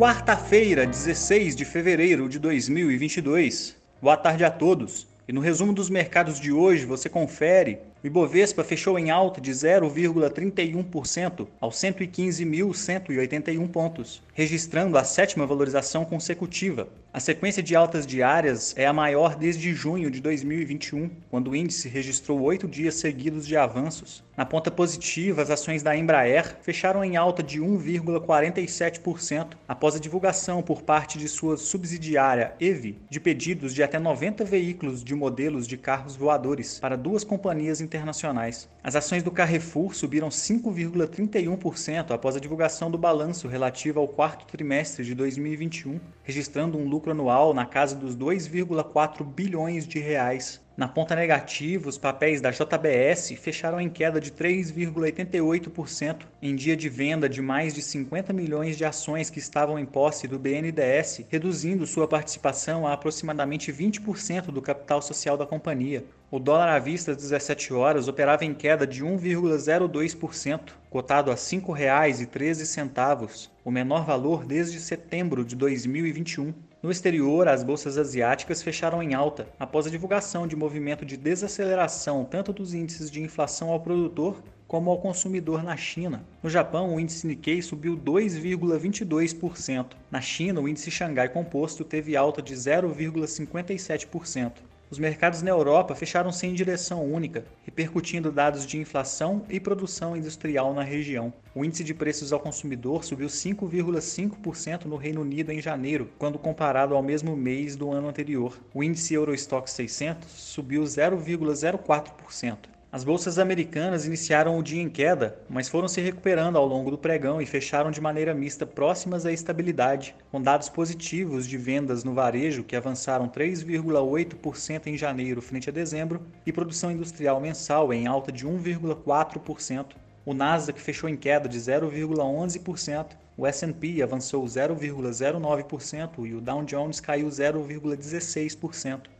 quarta-feira, 16 de fevereiro de 2022. Boa tarde a todos. E no resumo dos mercados de hoje você confere o Ibovespa fechou em alta de 0,31% aos 115.181 pontos, registrando a sétima valorização consecutiva. A sequência de altas diárias é a maior desde junho de 2021, quando o índice registrou oito dias seguidos de avanços. Na ponta positiva, as ações da Embraer fecharam em alta de 1,47% após a divulgação por parte de sua subsidiária EVI de pedidos de até 90 veículos de modelos de carros voadores para duas companhias internacionais. As ações do Carrefour subiram 5,31% após a divulgação do balanço relativo ao quarto trimestre de 2021, registrando um lucro anual na casa dos 2,4 bilhões de reais. Na ponta negativa, os papéis da JBS fecharam em queda de 3,88% em dia de venda de mais de 50 milhões de ações que estavam em posse do BNDES, reduzindo sua participação a aproximadamente 20% do capital social da companhia. O dólar à vista às 17 horas operava em queda de 1,02%, cotado a R$ 5,13, o menor valor desde setembro de 2021. No exterior, as bolsas asiáticas fecharam em alta após a divulgação de movimento de desaceleração tanto dos índices de inflação ao produtor como ao consumidor na China. No Japão, o índice Nikkei subiu 2,22%. Na China, o índice Xangai Composto teve alta de 0,57%. Os mercados na Europa fecharam-se em direção única, repercutindo dados de inflação e produção industrial na região. O índice de preços ao consumidor subiu 5,5% no Reino Unido em janeiro, quando comparado ao mesmo mês do ano anterior. O índice Eurostock 600 subiu 0,04%. As bolsas americanas iniciaram o dia em queda, mas foram se recuperando ao longo do pregão e fecharam de maneira mista próximas à estabilidade, com dados positivos de vendas no varejo que avançaram 3,8% em janeiro frente a dezembro e produção industrial mensal em alta de 1,4%. O Nasdaq fechou em queda de 0,11%, o S&P avançou 0,09% e o Dow Jones caiu 0,16%.